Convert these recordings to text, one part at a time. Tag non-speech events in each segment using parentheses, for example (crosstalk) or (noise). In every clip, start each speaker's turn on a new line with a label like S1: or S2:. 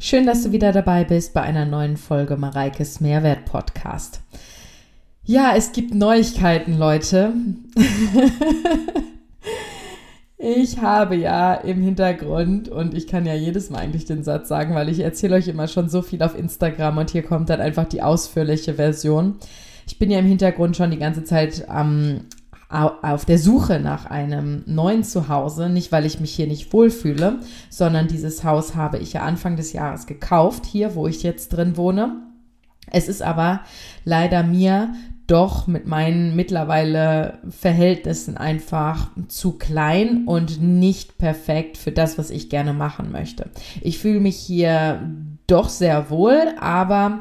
S1: Schön, dass du wieder dabei bist bei einer neuen Folge Mareikes Mehrwert Podcast. Ja, es gibt Neuigkeiten, Leute. (laughs) ich habe ja im Hintergrund, und ich kann ja jedes Mal eigentlich den Satz sagen, weil ich erzähle euch immer schon so viel auf Instagram und hier kommt dann einfach die ausführliche Version. Ich bin ja im Hintergrund schon die ganze Zeit am auf der Suche nach einem neuen Zuhause, nicht weil ich mich hier nicht wohlfühle, sondern dieses Haus habe ich ja Anfang des Jahres gekauft, hier, wo ich jetzt drin wohne. Es ist aber leider mir doch mit meinen mittlerweile Verhältnissen einfach zu klein und nicht perfekt für das, was ich gerne machen möchte. Ich fühle mich hier doch sehr wohl, aber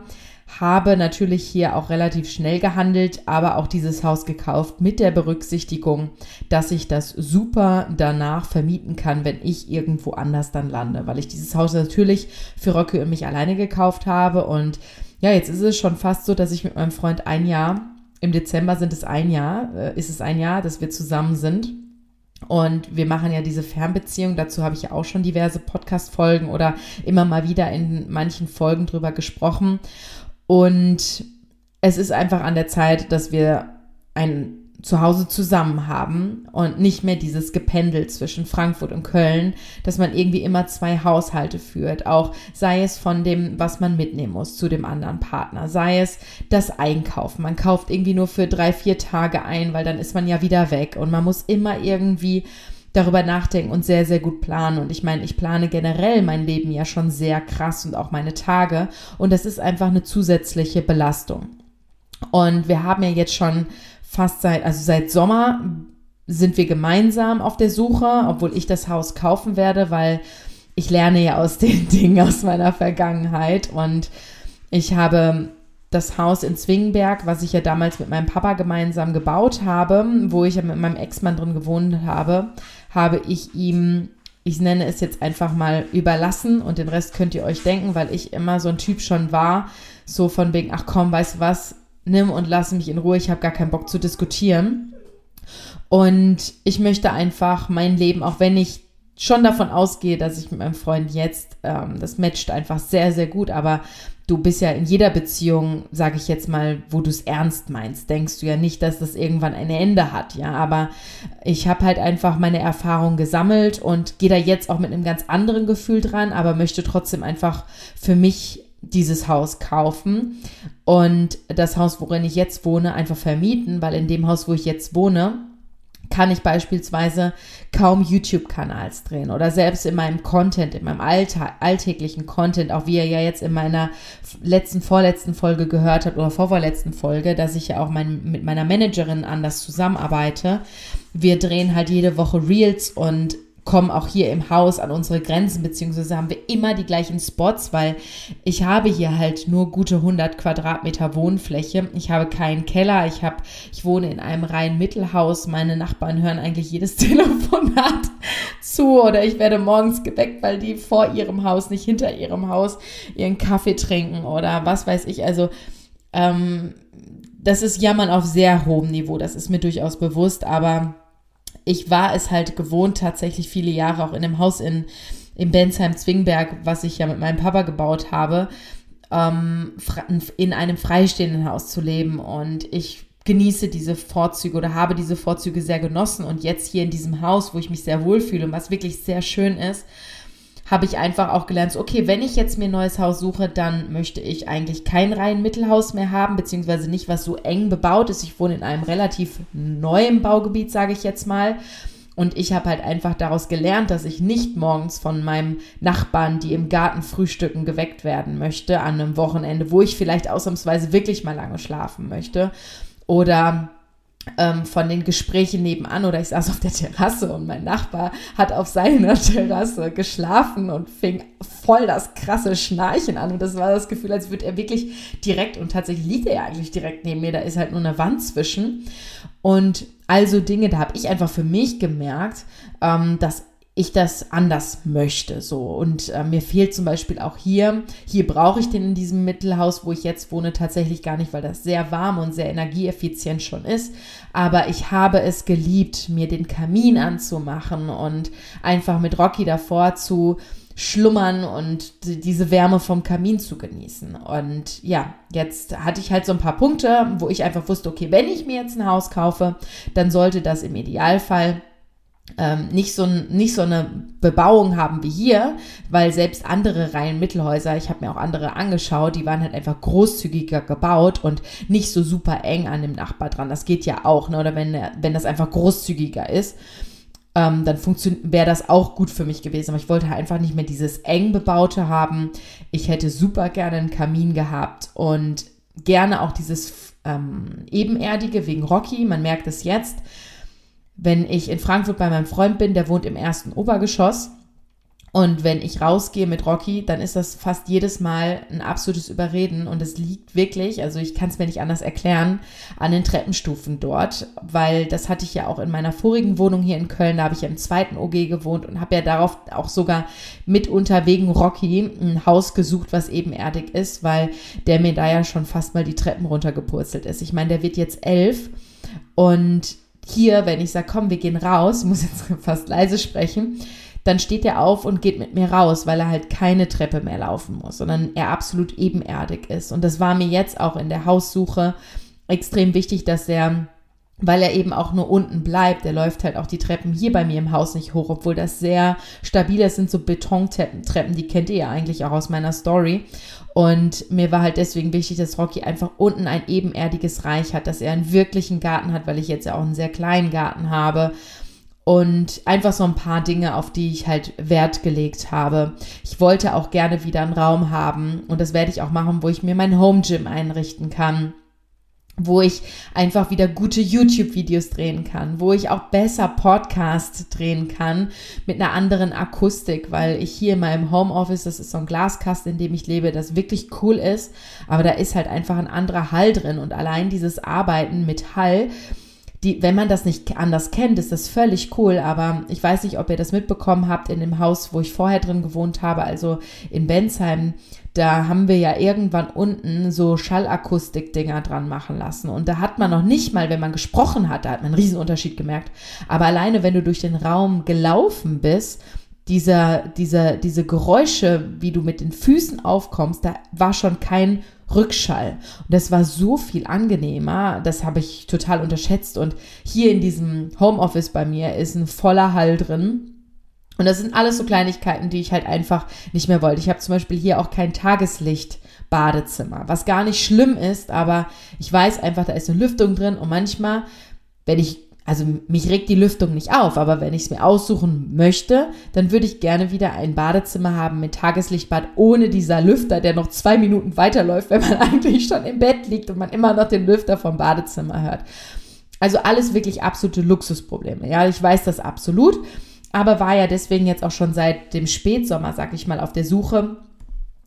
S1: habe natürlich hier auch relativ schnell gehandelt, aber auch dieses Haus gekauft mit der Berücksichtigung, dass ich das super danach vermieten kann, wenn ich irgendwo anders dann lande, weil ich dieses Haus natürlich für Rocke und mich alleine gekauft habe und ja, jetzt ist es schon fast so, dass ich mit meinem Freund ein Jahr, im Dezember sind es ein Jahr, äh, ist es ein Jahr, dass wir zusammen sind. Und wir machen ja diese Fernbeziehung, dazu habe ich ja auch schon diverse Podcast-Folgen oder immer mal wieder in manchen Folgen drüber gesprochen. Und es ist einfach an der Zeit, dass wir ein Zuhause zusammen haben und nicht mehr dieses Gependel zwischen Frankfurt und Köln, dass man irgendwie immer zwei Haushalte führt, auch sei es von dem, was man mitnehmen muss zu dem anderen Partner, sei es das Einkaufen. Man kauft irgendwie nur für drei, vier Tage ein, weil dann ist man ja wieder weg. Und man muss immer irgendwie darüber nachdenken und sehr, sehr gut planen. Und ich meine, ich plane generell mein Leben ja schon sehr krass und auch meine Tage. Und das ist einfach eine zusätzliche Belastung. Und wir haben ja jetzt schon fast seit, also seit Sommer sind wir gemeinsam auf der Suche, obwohl ich das Haus kaufen werde, weil ich lerne ja aus (laughs) den Dingen aus meiner Vergangenheit und ich habe das Haus in Zwingenberg, was ich ja damals mit meinem Papa gemeinsam gebaut habe, wo ich ja mit meinem Ex-Mann drin gewohnt habe, habe ich ihm, ich nenne es jetzt einfach mal überlassen und den Rest könnt ihr euch denken, weil ich immer so ein Typ schon war, so von wegen, ach komm, weißt du was, nimm und lass mich in Ruhe, ich habe gar keinen Bock zu diskutieren. Und ich möchte einfach mein Leben, auch wenn ich schon davon ausgehe, dass ich mit meinem Freund jetzt, ähm, das matcht einfach sehr, sehr gut, aber du bist ja in jeder Beziehung, sage ich jetzt mal, wo du es ernst meinst, denkst du ja nicht, dass das irgendwann ein Ende hat, ja. Aber ich habe halt einfach meine Erfahrung gesammelt und gehe da jetzt auch mit einem ganz anderen Gefühl dran, aber möchte trotzdem einfach für mich dieses Haus kaufen und das Haus, worin ich jetzt wohne, einfach vermieten, weil in dem Haus, wo ich jetzt wohne, kann ich beispielsweise kaum YouTube-Kanals drehen oder selbst in meinem Content, in meinem Alltag, alltäglichen Content, auch wie ihr ja jetzt in meiner letzten, vorletzten Folge gehört habt oder vorvorletzten Folge, dass ich ja auch mein, mit meiner Managerin anders zusammenarbeite. Wir drehen halt jede Woche Reels und kommen auch hier im Haus an unsere Grenzen, beziehungsweise haben wir immer die gleichen Spots, weil ich habe hier halt nur gute 100 Quadratmeter Wohnfläche. Ich habe keinen Keller, ich habe, ich wohne in einem reinen Mittelhaus. Meine Nachbarn hören eigentlich jedes (laughs) Telefonat zu oder ich werde morgens geweckt, weil die vor ihrem Haus, nicht hinter ihrem Haus, ihren Kaffee trinken oder was weiß ich. Also, ähm, das ist Jammern auf sehr hohem Niveau, das ist mir durchaus bewusst, aber ich war es halt gewohnt, tatsächlich viele Jahre auch in einem Haus in, in Bensheim-Zwingberg, was ich ja mit meinem Papa gebaut habe, ähm, in einem freistehenden Haus zu leben. Und ich genieße diese Vorzüge oder habe diese Vorzüge sehr genossen. Und jetzt hier in diesem Haus, wo ich mich sehr wohlfühle und was wirklich sehr schön ist, habe ich einfach auch gelernt, okay, wenn ich jetzt mir ein neues Haus suche, dann möchte ich eigentlich kein rein Mittelhaus mehr haben, beziehungsweise nicht, was so eng bebaut ist. Ich wohne in einem relativ neuen Baugebiet, sage ich jetzt mal. Und ich habe halt einfach daraus gelernt, dass ich nicht morgens von meinem Nachbarn, die im Garten frühstücken, geweckt werden möchte an einem Wochenende, wo ich vielleicht ausnahmsweise wirklich mal lange schlafen möchte. Oder ähm, von den Gesprächen nebenan oder ich saß auf der Terrasse und mein Nachbar hat auf seiner (laughs) Terrasse geschlafen und fing voll das krasse Schnarchen an. Und das war das Gefühl, als würde er wirklich direkt und tatsächlich liegt er ja eigentlich direkt neben mir, da ist halt nur eine Wand zwischen. Und also Dinge, da habe ich einfach für mich gemerkt, ähm, dass ich das anders möchte. So. Und äh, mir fehlt zum Beispiel auch hier, hier brauche ich den in diesem Mittelhaus, wo ich jetzt wohne, tatsächlich gar nicht, weil das sehr warm und sehr energieeffizient schon ist. Aber ich habe es geliebt, mir den Kamin anzumachen und einfach mit Rocky davor zu schlummern und diese Wärme vom Kamin zu genießen. Und ja, jetzt hatte ich halt so ein paar Punkte, wo ich einfach wusste, okay, wenn ich mir jetzt ein Haus kaufe, dann sollte das im Idealfall ähm, nicht, so, nicht so eine Bebauung haben wie hier, weil selbst andere Reihenmittelhäuser, ich habe mir auch andere angeschaut, die waren halt einfach großzügiger gebaut und nicht so super eng an dem Nachbar dran. Das geht ja auch, ne? oder wenn, wenn das einfach großzügiger ist. Ähm, dann wäre das auch gut für mich gewesen. Aber ich wollte halt einfach nicht mehr dieses eng bebaute haben. Ich hätte super gerne einen Kamin gehabt und gerne auch dieses ähm, ebenerdige wegen Rocky. Man merkt es jetzt wenn ich in Frankfurt bei meinem Freund bin, der wohnt im ersten Obergeschoss. Und wenn ich rausgehe mit Rocky, dann ist das fast jedes Mal ein absolutes Überreden. Und es liegt wirklich, also ich kann es mir nicht anders erklären, an den Treppenstufen dort. Weil das hatte ich ja auch in meiner vorigen Wohnung hier in Köln. Da habe ich ja im zweiten OG gewohnt und habe ja darauf auch sogar mitunter wegen Rocky ein Haus gesucht, was ebenerdig ist, weil der mir da ja schon fast mal die Treppen runtergepurzelt ist. Ich meine, der wird jetzt elf und hier, wenn ich sage, komm, wir gehen raus, (laughs) muss jetzt fast leise sprechen, dann steht er auf und geht mit mir raus, weil er halt keine Treppe mehr laufen muss, sondern er absolut ebenerdig ist. Und das war mir jetzt auch in der Haussuche extrem wichtig, dass er weil er eben auch nur unten bleibt. Er läuft halt auch die Treppen hier bei mir im Haus nicht hoch, obwohl das sehr stabil ist, sind so Betontreppen, die kennt ihr ja eigentlich auch aus meiner Story. Und mir war halt deswegen wichtig, dass Rocky einfach unten ein ebenerdiges Reich hat, dass er einen wirklichen Garten hat, weil ich jetzt ja auch einen sehr kleinen Garten habe. Und einfach so ein paar Dinge, auf die ich halt Wert gelegt habe. Ich wollte auch gerne wieder einen Raum haben und das werde ich auch machen, wo ich mir mein Home Gym einrichten kann wo ich einfach wieder gute YouTube-Videos drehen kann, wo ich auch besser Podcast drehen kann mit einer anderen Akustik, weil ich hier in meinem Homeoffice, das ist so ein Glaskasten, in dem ich lebe, das wirklich cool ist, aber da ist halt einfach ein anderer Hall drin und allein dieses Arbeiten mit Hall, die, wenn man das nicht anders kennt, ist das völlig cool, aber ich weiß nicht, ob ihr das mitbekommen habt in dem Haus, wo ich vorher drin gewohnt habe, also in Bensheim, da haben wir ja irgendwann unten so Schallakustik-Dinger dran machen lassen. Und da hat man noch nicht mal, wenn man gesprochen hat, da hat man einen Riesenunterschied gemerkt. Aber alleine, wenn du durch den Raum gelaufen bist, dieser, dieser, diese Geräusche, wie du mit den Füßen aufkommst, da war schon kein Rückschall. Und das war so viel angenehmer. Das habe ich total unterschätzt. Und hier in diesem Homeoffice bei mir ist ein voller Hall drin. Und das sind alles so Kleinigkeiten, die ich halt einfach nicht mehr wollte. Ich habe zum Beispiel hier auch kein Tageslicht. Badezimmer, was gar nicht schlimm ist, aber ich weiß einfach, da ist eine Lüftung drin und manchmal, wenn ich, also mich regt die Lüftung nicht auf, aber wenn ich es mir aussuchen möchte, dann würde ich gerne wieder ein Badezimmer haben mit Tageslichtbad ohne dieser Lüfter, der noch zwei Minuten weiterläuft, wenn man (laughs) eigentlich schon im Bett liegt und man immer noch den Lüfter vom Badezimmer hört. Also alles wirklich absolute Luxusprobleme. Ja, ich weiß das absolut aber war ja deswegen jetzt auch schon seit dem Spätsommer, sag ich mal, auf der Suche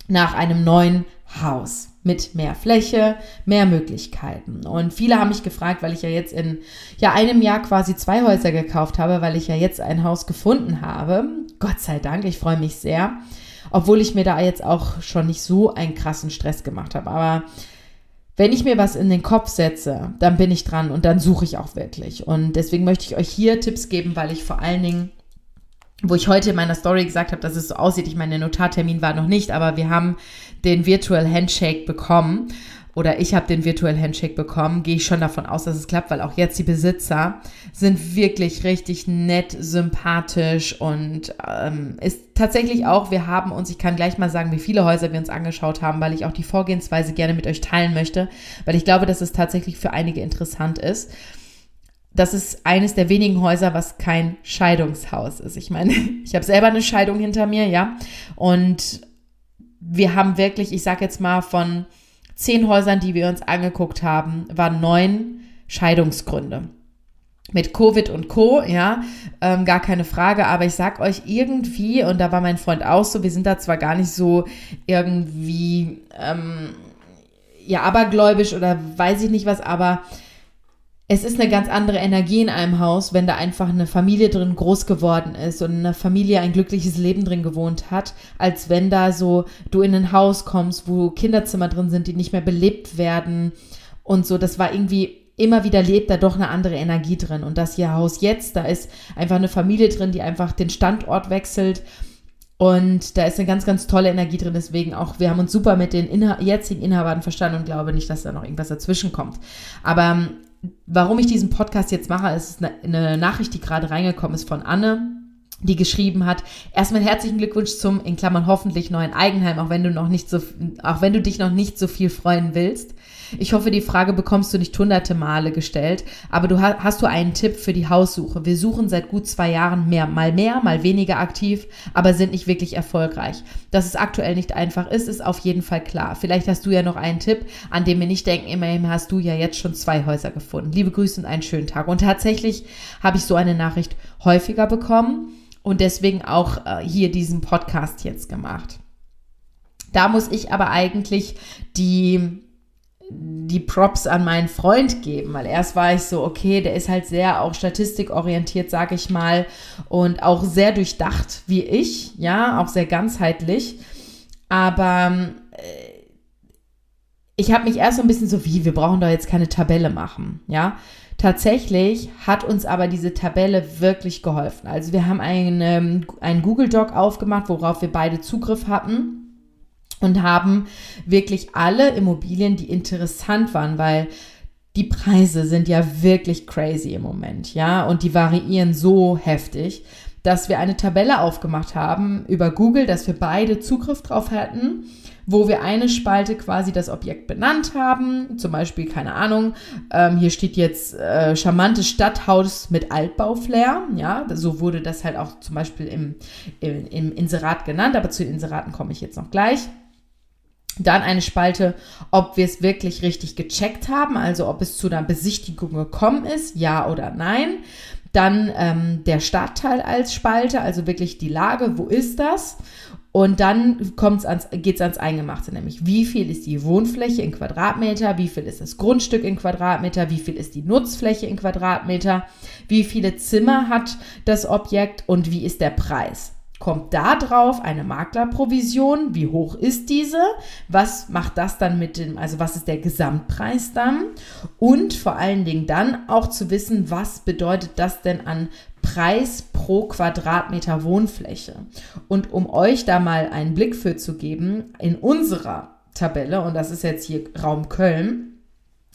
S1: nach einem neuen Haus mit mehr Fläche, mehr Möglichkeiten. Und viele haben mich gefragt, weil ich ja jetzt in ja einem Jahr quasi zwei Häuser gekauft habe, weil ich ja jetzt ein Haus gefunden habe. Gott sei Dank, ich freue mich sehr, obwohl ich mir da jetzt auch schon nicht so einen krassen Stress gemacht habe. Aber wenn ich mir was in den Kopf setze, dann bin ich dran und dann suche ich auch wirklich. Und deswegen möchte ich euch hier Tipps geben, weil ich vor allen Dingen wo ich heute in meiner Story gesagt habe, dass es so aussieht. Ich meine, der Notartermin war noch nicht, aber wir haben den Virtual Handshake bekommen. Oder ich habe den Virtual Handshake bekommen, gehe ich schon davon aus, dass es klappt, weil auch jetzt die Besitzer sind wirklich richtig nett, sympathisch und ähm, ist tatsächlich auch, wir haben uns, ich kann gleich mal sagen, wie viele Häuser wir uns angeschaut haben, weil ich auch die Vorgehensweise gerne mit euch teilen möchte, weil ich glaube, dass es tatsächlich für einige interessant ist das ist eines der wenigen Häuser, was kein Scheidungshaus ist. Ich meine, (laughs) ich habe selber eine Scheidung hinter mir, ja. Und wir haben wirklich, ich sage jetzt mal, von zehn Häusern, die wir uns angeguckt haben, waren neun Scheidungsgründe. Mit Covid und Co., ja, ähm, gar keine Frage, aber ich sag euch irgendwie, und da war mein Freund auch so, wir sind da zwar gar nicht so irgendwie, ähm, ja, abergläubisch oder weiß ich nicht was, aber es ist eine ganz andere Energie in einem Haus, wenn da einfach eine Familie drin groß geworden ist und eine Familie ein glückliches Leben drin gewohnt hat, als wenn da so du in ein Haus kommst, wo Kinderzimmer drin sind, die nicht mehr belebt werden und so. Das war irgendwie immer wieder lebt da doch eine andere Energie drin. Und das hier Haus jetzt, da ist einfach eine Familie drin, die einfach den Standort wechselt Und da ist eine ganz, ganz tolle Energie drin. Deswegen auch, wir haben uns super mit den Inha jetzigen Inhabern verstanden und glaube nicht, dass da noch irgendwas dazwischen kommt. Aber ähm, warum ich diesen Podcast jetzt mache, ist eine Nachricht, die gerade reingekommen ist von Anne die geschrieben hat. Erstmal herzlichen Glückwunsch zum, in Klammern hoffentlich neuen Eigenheim, auch wenn du noch nicht so, auch wenn du dich noch nicht so viel freuen willst. Ich hoffe, die Frage bekommst du nicht hunderte Male gestellt, aber du hast, du einen Tipp für die Haussuche? Wir suchen seit gut zwei Jahren mehr, mal mehr, mal weniger aktiv, aber sind nicht wirklich erfolgreich. Dass es aktuell nicht einfach ist, ist auf jeden Fall klar. Vielleicht hast du ja noch einen Tipp, an dem wir nicht denken, immerhin hast du ja jetzt schon zwei Häuser gefunden. Liebe Grüße und einen schönen Tag. Und tatsächlich habe ich so eine Nachricht häufiger bekommen und deswegen auch äh, hier diesen Podcast jetzt gemacht. Da muss ich aber eigentlich die die Props an meinen Freund geben, weil erst war ich so, okay, der ist halt sehr auch statistikorientiert, sag ich mal, und auch sehr durchdacht wie ich, ja, auch sehr ganzheitlich. Aber äh, ich habe mich erst so ein bisschen so, wie, wir brauchen doch jetzt keine Tabelle machen, ja. Tatsächlich hat uns aber diese Tabelle wirklich geholfen. Also wir haben einen, einen Google Doc aufgemacht, worauf wir beide Zugriff hatten und haben wirklich alle Immobilien, die interessant waren, weil die Preise sind ja wirklich crazy im Moment, ja, und die variieren so heftig, dass wir eine Tabelle aufgemacht haben über Google, dass wir beide Zugriff drauf hatten, wo wir eine Spalte quasi das Objekt benannt haben, zum Beispiel, keine Ahnung, ähm, hier steht jetzt äh, charmantes Stadthaus mit Altbauflair, ja, so wurde das halt auch zum Beispiel im, im, im Inserat genannt, aber zu den Inseraten komme ich jetzt noch gleich. Dann eine Spalte, ob wir es wirklich richtig gecheckt haben, also ob es zu einer Besichtigung gekommen ist, ja oder nein. Dann ähm, der Stadtteil als Spalte, also wirklich die Lage, wo ist das? Und dann kommt's ans, geht's ans Eingemachte, nämlich wie viel ist die Wohnfläche in Quadratmeter, wie viel ist das Grundstück in Quadratmeter, wie viel ist die Nutzfläche in Quadratmeter, wie viele Zimmer hat das Objekt und wie ist der Preis kommt da drauf eine Maklerprovision. Wie hoch ist diese? Was macht das dann mit dem, also was ist der Gesamtpreis dann? Und vor allen Dingen dann auch zu wissen, was bedeutet das denn an Preis pro Quadratmeter Wohnfläche? Und um euch da mal einen Blick für zu geben, in unserer Tabelle, und das ist jetzt hier Raum Köln,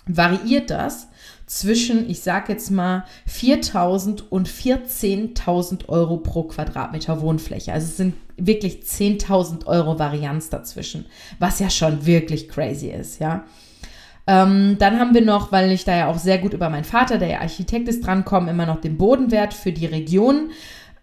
S1: variiert das zwischen, ich sag jetzt mal, 4.000 und 14.000 Euro pro Quadratmeter Wohnfläche. Also es sind wirklich 10.000 Euro Varianz dazwischen, was ja schon wirklich crazy ist, ja. Ähm, dann haben wir noch, weil ich da ja auch sehr gut über meinen Vater, der ja Architekt ist, drankommen, immer noch den Bodenwert für die Region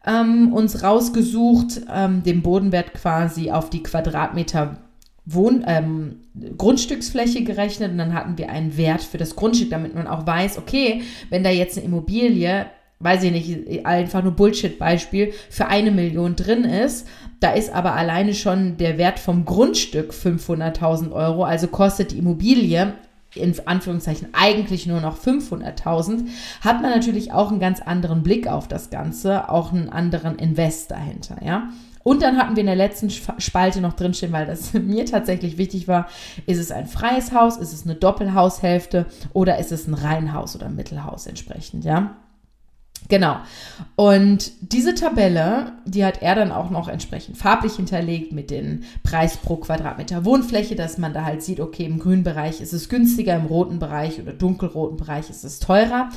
S1: ähm, uns rausgesucht, ähm, den Bodenwert quasi auf die Quadratmeter Wohn ähm, Grundstücksfläche gerechnet und dann hatten wir einen Wert für das Grundstück, damit man auch weiß, okay, wenn da jetzt eine Immobilie, weiß ich nicht, einfach nur Bullshit-Beispiel, für eine Million drin ist, da ist aber alleine schon der Wert vom Grundstück 500.000 Euro, also kostet die Immobilie in Anführungszeichen eigentlich nur noch 500.000, hat man natürlich auch einen ganz anderen Blick auf das Ganze, auch einen anderen Invest dahinter, ja. Und dann hatten wir in der letzten Spalte noch drinstehen, weil das (laughs) mir tatsächlich wichtig war, ist es ein freies Haus, ist es eine Doppelhaushälfte oder ist es ein Reihenhaus oder ein Mittelhaus entsprechend, ja? Genau. Und diese Tabelle, die hat er dann auch noch entsprechend farblich hinterlegt mit dem Preis pro Quadratmeter Wohnfläche, dass man da halt sieht, okay, im grünen Bereich ist es günstiger, im roten Bereich oder dunkelroten Bereich ist es teurer.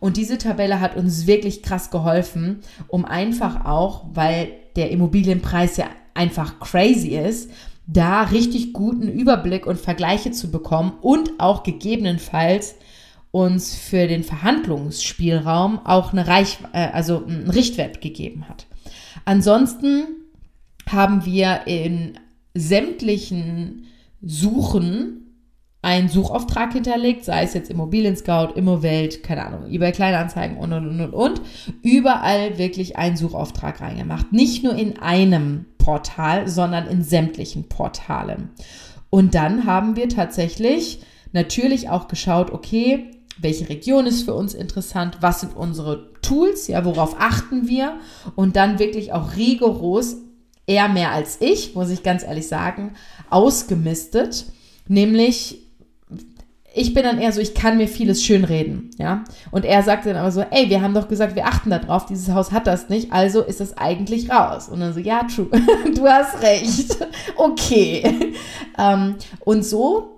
S1: Und diese Tabelle hat uns wirklich krass geholfen, um einfach auch, weil der Immobilienpreis ja einfach crazy ist, da richtig guten Überblick und Vergleiche zu bekommen und auch gegebenenfalls uns für den Verhandlungsspielraum auch eine Reich, äh, also einen Richtwert gegeben hat. Ansonsten haben wir in sämtlichen Suchen einen Suchauftrag hinterlegt, sei es jetzt Immobilien Scout, Immowelt, keine Ahnung, eBay Kleinanzeigen und und und und und, überall wirklich einen Suchauftrag reingemacht. Nicht nur in einem Portal, sondern in sämtlichen Portalen. Und dann haben wir tatsächlich natürlich auch geschaut, okay, welche Region ist für uns interessant, was sind unsere Tools, ja, worauf achten wir und dann wirklich auch rigoros, eher mehr als ich, muss ich ganz ehrlich sagen, ausgemistet, nämlich ich bin dann eher so, ich kann mir vieles schönreden, ja. Und er sagt dann aber so, ey, wir haben doch gesagt, wir achten da drauf, dieses Haus hat das nicht, also ist es eigentlich raus. Und dann so, ja, true, (laughs) du hast recht, (laughs) okay. Ähm, und so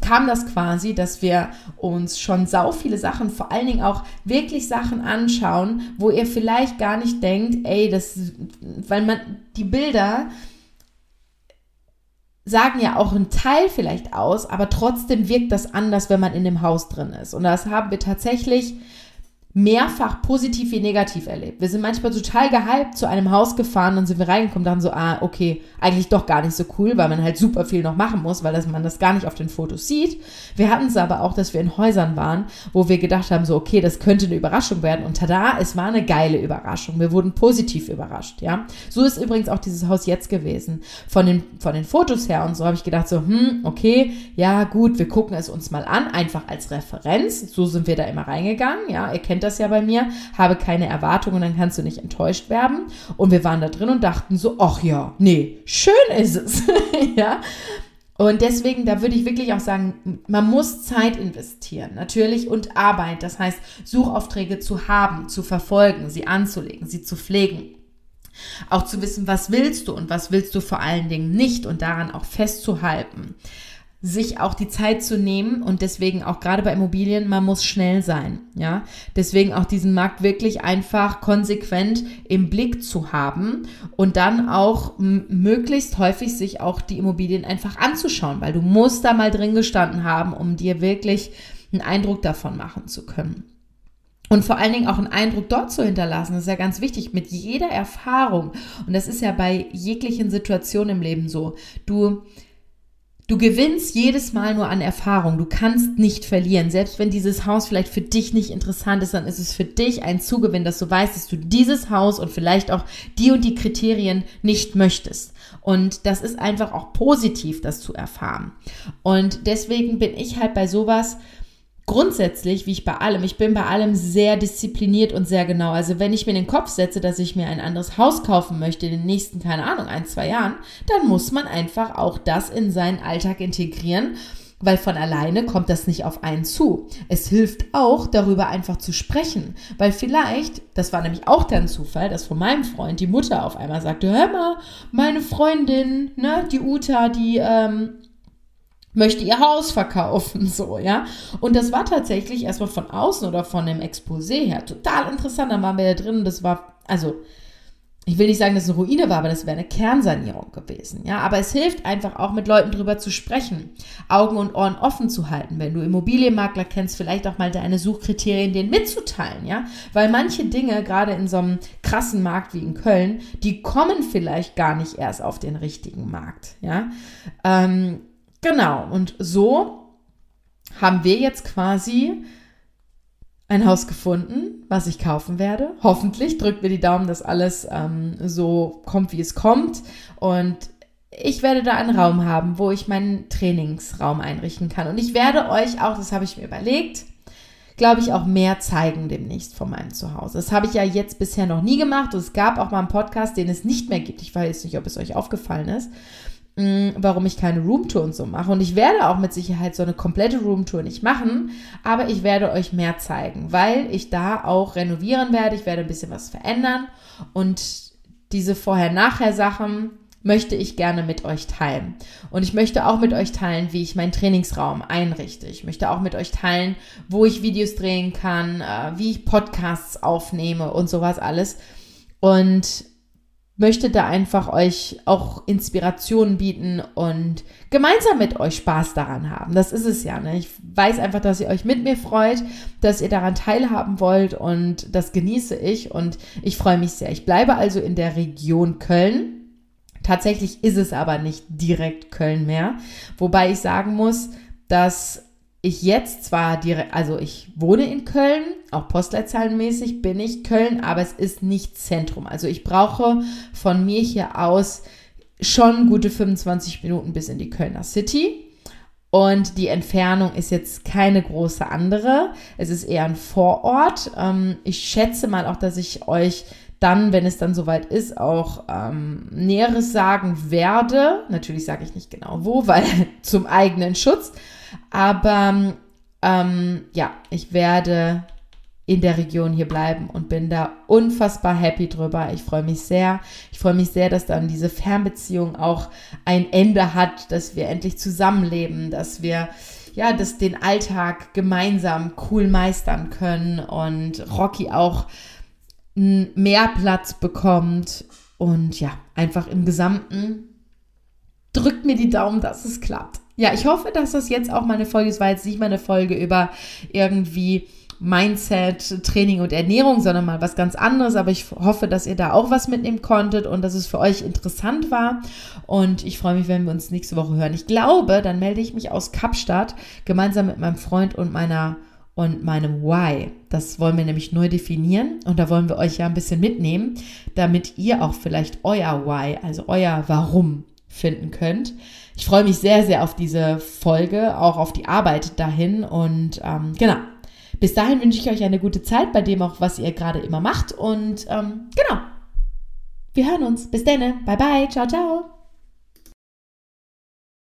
S1: kam das quasi, dass wir uns schon sau viele Sachen, vor allen Dingen auch wirklich Sachen anschauen, wo ihr vielleicht gar nicht denkt, ey, das, weil man die Bilder, sagen ja auch einen Teil vielleicht aus, aber trotzdem wirkt das anders, wenn man in dem Haus drin ist. Und das haben wir tatsächlich mehrfach positiv wie negativ erlebt. Wir sind manchmal total gehypt zu einem Haus gefahren, dann sind wir reingekommen, dachten so, ah, okay, eigentlich doch gar nicht so cool, weil man halt super viel noch machen muss, weil das, man das gar nicht auf den Fotos sieht. Wir hatten es aber auch, dass wir in Häusern waren, wo wir gedacht haben, so, okay, das könnte eine Überraschung werden und tada, es war eine geile Überraschung. Wir wurden positiv überrascht, ja. So ist übrigens auch dieses Haus jetzt gewesen. Von den, von den Fotos her und so habe ich gedacht so, hm, okay, ja, gut, wir gucken es uns mal an, einfach als Referenz. So sind wir da immer reingegangen, ja. Ihr kennt kennt das ja bei mir, habe keine Erwartungen, dann kannst du nicht enttäuscht werden. Und wir waren da drin und dachten so, ach ja, nee, schön ist es. (laughs) ja. Und deswegen, da würde ich wirklich auch sagen, man muss Zeit investieren, natürlich, und Arbeit. Das heißt, Suchaufträge zu haben, zu verfolgen, sie anzulegen, sie zu pflegen. Auch zu wissen, was willst du und was willst du vor allen Dingen nicht und daran auch festzuhalten sich auch die Zeit zu nehmen und deswegen auch gerade bei Immobilien, man muss schnell sein, ja. Deswegen auch diesen Markt wirklich einfach konsequent im Blick zu haben und dann auch möglichst häufig sich auch die Immobilien einfach anzuschauen, weil du musst da mal drin gestanden haben, um dir wirklich einen Eindruck davon machen zu können. Und vor allen Dingen auch einen Eindruck dort zu hinterlassen, das ist ja ganz wichtig, mit jeder Erfahrung. Und das ist ja bei jeglichen Situationen im Leben so. Du, Du gewinnst jedes Mal nur an Erfahrung. Du kannst nicht verlieren. Selbst wenn dieses Haus vielleicht für dich nicht interessant ist, dann ist es für dich ein Zugewinn, dass du weißt, dass du dieses Haus und vielleicht auch die und die Kriterien nicht möchtest. Und das ist einfach auch positiv, das zu erfahren. Und deswegen bin ich halt bei sowas grundsätzlich, wie ich bei allem, ich bin bei allem sehr diszipliniert und sehr genau. Also wenn ich mir in den Kopf setze, dass ich mir ein anderes Haus kaufen möchte in den nächsten, keine Ahnung, ein, zwei Jahren, dann muss man einfach auch das in seinen Alltag integrieren. Weil von alleine kommt das nicht auf einen zu. Es hilft auch, darüber einfach zu sprechen. Weil vielleicht, das war nämlich auch der Zufall, dass von meinem Freund die Mutter auf einmal sagte, hör mal, meine Freundin, ne, die Uta, die ähm, möchte ihr Haus verkaufen, so, ja. Und das war tatsächlich erstmal von außen oder von dem Exposé her total interessant. Dann waren wir da drin und das war, also, ich will nicht sagen, dass es eine Ruine war, aber das wäre eine Kernsanierung gewesen, ja. Aber es hilft einfach auch mit Leuten drüber zu sprechen, Augen und Ohren offen zu halten. Wenn du Immobilienmakler kennst, vielleicht auch mal deine Suchkriterien denen mitzuteilen, ja. Weil manche Dinge, gerade in so einem krassen Markt wie in Köln, die kommen vielleicht gar nicht erst auf den richtigen Markt, ja. Ähm, Genau, und so haben wir jetzt quasi ein Haus gefunden, was ich kaufen werde. Hoffentlich drückt mir die Daumen, dass alles ähm, so kommt, wie es kommt. Und ich werde da einen Raum haben, wo ich meinen Trainingsraum einrichten kann. Und ich werde euch auch, das habe ich mir überlegt, glaube ich, auch mehr zeigen demnächst von meinem Zuhause. Das habe ich ja jetzt bisher noch nie gemacht. Es gab auch mal einen Podcast, den es nicht mehr gibt. Ich weiß nicht, ob es euch aufgefallen ist. Warum ich keine Roomtour und so mache. Und ich werde auch mit Sicherheit so eine komplette Roomtour nicht machen, aber ich werde euch mehr zeigen, weil ich da auch renovieren werde. Ich werde ein bisschen was verändern und diese Vorher-Nachher-Sachen möchte ich gerne mit euch teilen. Und ich möchte auch mit euch teilen, wie ich meinen Trainingsraum einrichte. Ich möchte auch mit euch teilen, wo ich Videos drehen kann, äh, wie ich Podcasts aufnehme und sowas alles. Und möchte da einfach euch auch Inspirationen bieten und gemeinsam mit euch Spaß daran haben. Das ist es ja. Ne? Ich weiß einfach, dass ihr euch mit mir freut, dass ihr daran teilhaben wollt und das genieße ich und ich freue mich sehr. Ich bleibe also in der Region Köln. Tatsächlich ist es aber nicht direkt Köln mehr, wobei ich sagen muss, dass ich jetzt zwar direkt, also ich wohne in Köln, auch postleitzahlenmäßig bin ich Köln, aber es ist nicht Zentrum. Also ich brauche von mir hier aus schon gute 25 Minuten bis in die Kölner City. Und die Entfernung ist jetzt keine große andere. Es ist eher ein Vorort. Ähm, ich schätze mal auch, dass ich euch dann, wenn es dann soweit ist, auch ähm, Näheres sagen werde. Natürlich sage ich nicht genau wo, (laughs) weil zum eigenen Schutz. Aber ähm, ja, ich werde in der Region hier bleiben und bin da unfassbar happy drüber. Ich freue mich sehr. Ich freue mich sehr, dass dann diese Fernbeziehung auch ein Ende hat, dass wir endlich zusammenleben, dass wir ja, das den Alltag gemeinsam cool meistern können und Rocky auch mehr Platz bekommt und ja, einfach im Gesamten drückt mir die Daumen, dass es klappt. Ja, ich hoffe, dass das jetzt auch meine Folge ist, war jetzt nicht meine Folge über irgendwie Mindset, Training und Ernährung, sondern mal was ganz anderes. Aber ich hoffe, dass ihr da auch was mitnehmen konntet und dass es für euch interessant war. Und ich freue mich, wenn wir uns nächste Woche hören. Ich glaube, dann melde ich mich aus Kapstadt gemeinsam mit meinem Freund und meiner und meinem Why. Das wollen wir nämlich neu definieren und da wollen wir euch ja ein bisschen mitnehmen, damit ihr auch vielleicht euer Why, also euer Warum finden könnt. Ich freue mich sehr, sehr auf diese Folge, auch auf die Arbeit dahin und ähm, genau, bis dahin wünsche ich euch eine gute Zeit bei dem auch, was ihr gerade immer macht. Und ähm, genau, wir hören uns. Bis dann. Bye, bye. Ciao, ciao.